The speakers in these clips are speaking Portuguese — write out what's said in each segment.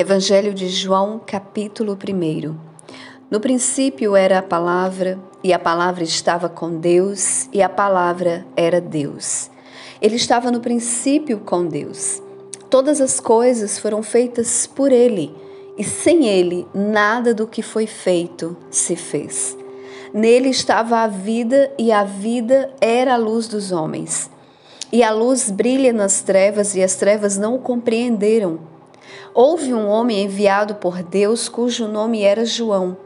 Evangelho de João, capítulo 1. No princípio era a palavra, e a palavra estava com Deus, e a palavra era Deus. Ele estava no princípio com Deus. Todas as coisas foram feitas por ele, e sem ele nada do que foi feito se fez. Nele estava a vida, e a vida era a luz dos homens. E a luz brilha nas trevas, e as trevas não o compreenderam. Houve um homem enviado por Deus cujo nome era João.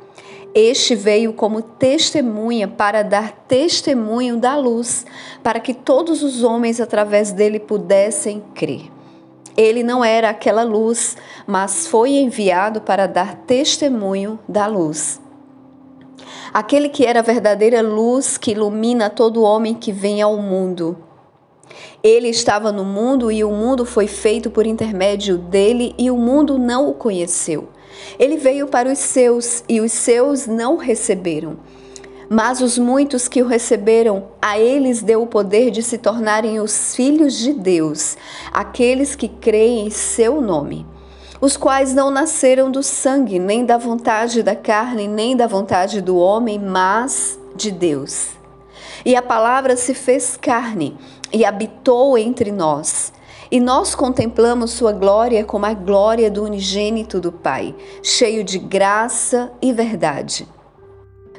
Este veio como testemunha para dar testemunho da luz, para que todos os homens através dele pudessem crer. Ele não era aquela luz, mas foi enviado para dar testemunho da luz. Aquele que era a verdadeira luz que ilumina todo homem que vem ao mundo. Ele estava no mundo e o mundo foi feito por intermédio dele e o mundo não o conheceu. Ele veio para os seus e os seus não receberam. Mas os muitos que o receberam, a eles deu o poder de se tornarem os filhos de Deus, aqueles que creem em seu nome os quais não nasceram do sangue, nem da vontade da carne, nem da vontade do homem, mas de Deus. E a palavra se fez carne e habitou entre nós. E nós contemplamos sua glória como a glória do unigênito do Pai, cheio de graça e verdade.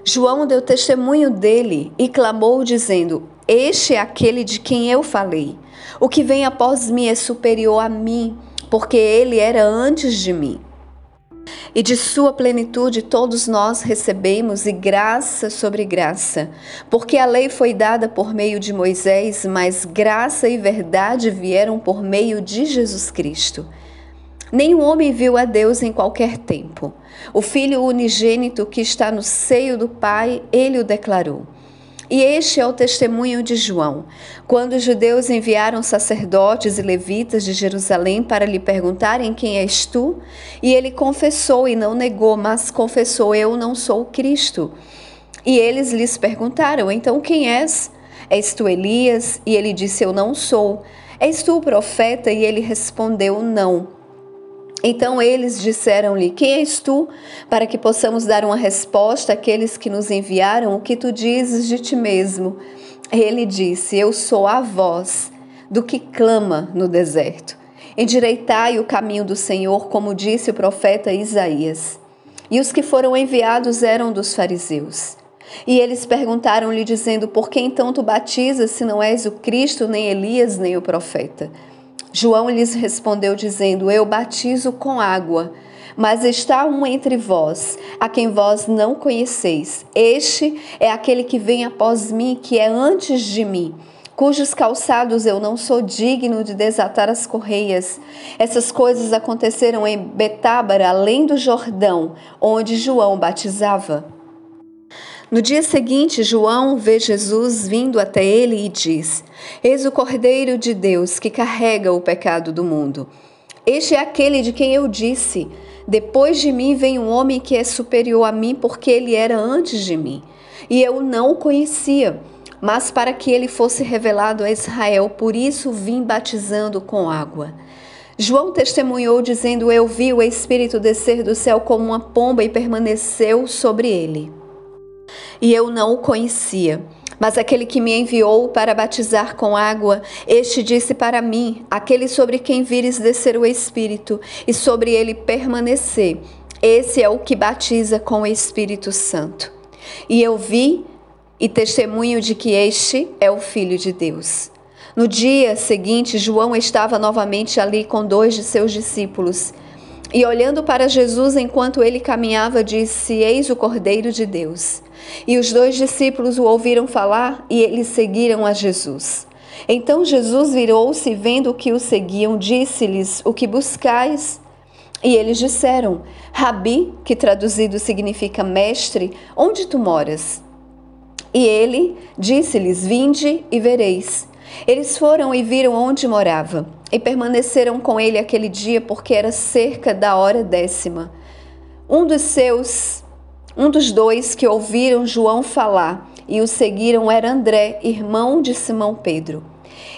João deu testemunho dele e clamou, dizendo: Este é aquele de quem eu falei. O que vem após mim é superior a mim porque ele era antes de mim. E de sua plenitude todos nós recebemos, e graça sobre graça, porque a lei foi dada por meio de Moisés, mas graça e verdade vieram por meio de Jesus Cristo. Nenhum homem viu a Deus em qualquer tempo. O Filho unigênito que está no seio do Pai, ele o declarou. E este é o testemunho de João. Quando os judeus enviaram sacerdotes e levitas de Jerusalém para lhe perguntarem quem és tu, e ele confessou e não negou, mas confessou: Eu não sou o Cristo. E eles lhes perguntaram: Então quem és? És tu Elias? E ele disse: Eu não sou. És tu o profeta? E ele respondeu: Não. Então eles disseram-lhe: Quem és tu? Para que possamos dar uma resposta àqueles que nos enviaram, o que tu dizes de ti mesmo? Ele disse: Eu sou a voz do que clama no deserto. Endireitai o caminho do Senhor, como disse o profeta Isaías. E os que foram enviados eram dos fariseus. E eles perguntaram-lhe, dizendo: Por que então tu batizas, se não és o Cristo, nem Elias, nem o profeta? João lhes respondeu, dizendo: Eu batizo com água, mas está um entre vós, a quem vós não conheceis. Este é aquele que vem após mim, que é antes de mim cujos calçados eu não sou digno de desatar as correias. Essas coisas aconteceram em Betábara, além do Jordão, onde João batizava. No dia seguinte, João vê Jesus vindo até ele e diz: Eis o Cordeiro de Deus que carrega o pecado do mundo. Este é aquele de quem eu disse: Depois de mim vem um homem que é superior a mim, porque ele era antes de mim. E eu não o conhecia, mas para que ele fosse revelado a Israel, por isso vim batizando com água. João testemunhou, dizendo: Eu vi o Espírito descer do céu como uma pomba e permaneceu sobre ele e eu não o conhecia. Mas aquele que me enviou para batizar com água, este disse para mim: aquele sobre quem vires descer o Espírito e sobre ele permanecer, esse é o que batiza com o Espírito Santo. E eu vi e testemunho de que este é o Filho de Deus. No dia seguinte, João estava novamente ali com dois de seus discípulos. E olhando para Jesus enquanto ele caminhava, disse: Eis o Cordeiro de Deus. E os dois discípulos o ouviram falar e eles seguiram a Jesus. Então Jesus virou-se, vendo que o seguiam, disse-lhes: O que buscais? E eles disseram: Rabi, que traduzido significa mestre, onde tu moras? E ele disse-lhes: Vinde e vereis. Eles foram e viram onde morava, e permaneceram com ele aquele dia, porque era cerca da hora décima. Um dos seus, um dos dois que ouviram João falar e o seguiram era André, irmão de Simão Pedro.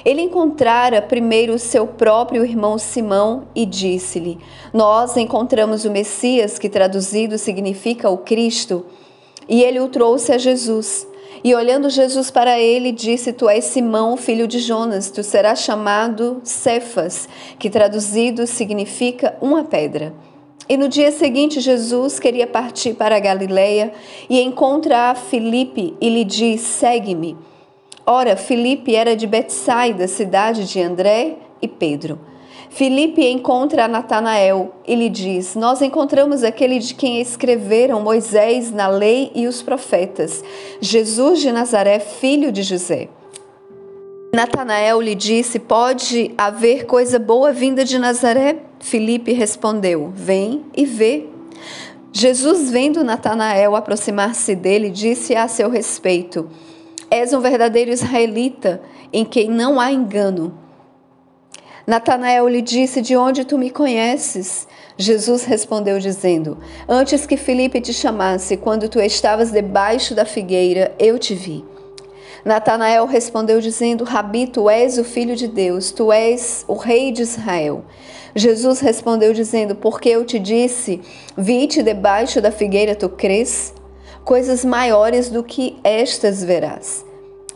Ele encontrara primeiro seu próprio irmão Simão e disse-lhe: Nós encontramos o Messias, que traduzido significa o Cristo. E ele o trouxe a Jesus. E olhando Jesus para ele, disse: Tu és Simão, filho de Jonas, tu serás chamado Cefas, que traduzido significa uma pedra. E no dia seguinte, Jesus queria partir para a Galileia e encontra a Filipe e lhe diz: Segue-me. Ora, Filipe era de Betsaida, cidade de André e Pedro. Filipe encontra Natanael e lhe diz: Nós encontramos aquele de quem escreveram Moisés na lei e os profetas, Jesus de Nazaré, filho de José. Natanael lhe disse: Pode haver coisa boa vinda de Nazaré? Filipe respondeu: Vem e vê. Jesus, vendo Natanael aproximar-se dele, disse a seu respeito: És um verdadeiro israelita, em quem não há engano. Natanael lhe disse: De onde tu me conheces? Jesus respondeu, dizendo: Antes que Filipe te chamasse, quando tu estavas debaixo da figueira, eu te vi. Natanael respondeu, dizendo: Rabi, tu és o filho de Deus, tu és o rei de Israel. Jesus respondeu, dizendo: Porque eu te disse, vi-te debaixo da figueira, tu crês? Coisas maiores do que estas verás.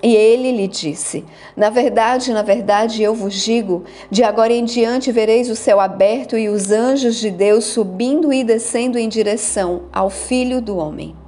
E ele lhe disse: Na verdade, na verdade, eu vos digo: de agora em diante vereis o céu aberto e os anjos de Deus subindo e descendo em direção ao Filho do Homem.